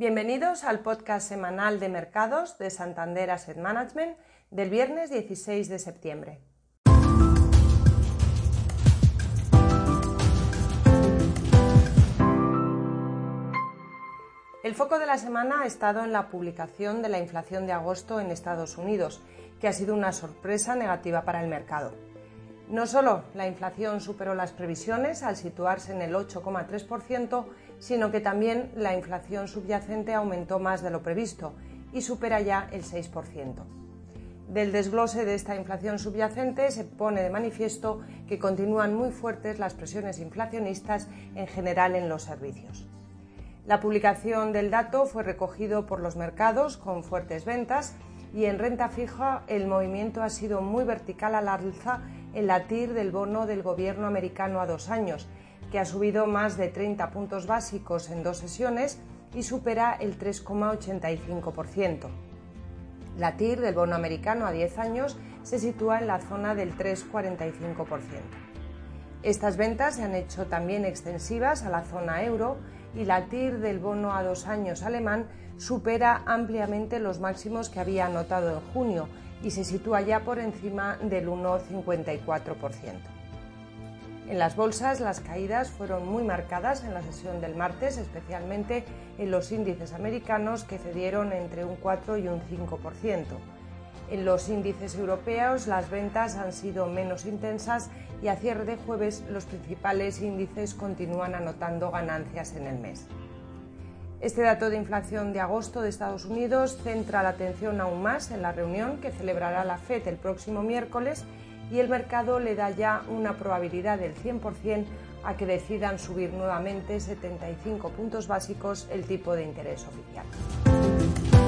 Bienvenidos al podcast semanal de mercados de Santander Asset Management del viernes 16 de septiembre. El foco de la semana ha estado en la publicación de la inflación de agosto en Estados Unidos, que ha sido una sorpresa negativa para el mercado. No solo la inflación superó las previsiones al situarse en el 8,3%, sino que también la inflación subyacente aumentó más de lo previsto y supera ya el 6%. Del desglose de esta inflación subyacente se pone de manifiesto que continúan muy fuertes las presiones inflacionistas en general en los servicios. La publicación del dato fue recogido por los mercados con fuertes ventas y en renta fija el movimiento ha sido muy vertical al alza en la TIR del bono del gobierno americano a dos años, que ha subido más de 30 puntos básicos en dos sesiones y supera el 3,85%. La TIR del bono americano a 10 años se sitúa en la zona del 3,45%. Estas ventas se han hecho también extensivas a la zona euro y la TIR del bono a dos años alemán supera ampliamente los máximos que había anotado en junio y se sitúa ya por encima del 1,54%. En las bolsas las caídas fueron muy marcadas en la sesión del martes, especialmente en los índices americanos que cedieron entre un 4 y un 5%. En los índices europeos las ventas han sido menos intensas y a cierre de jueves los principales índices continúan anotando ganancias en el mes. Este dato de inflación de agosto de Estados Unidos centra la atención aún más en la reunión que celebrará la FED el próximo miércoles y el mercado le da ya una probabilidad del 100% a que decidan subir nuevamente 75 puntos básicos el tipo de interés oficial.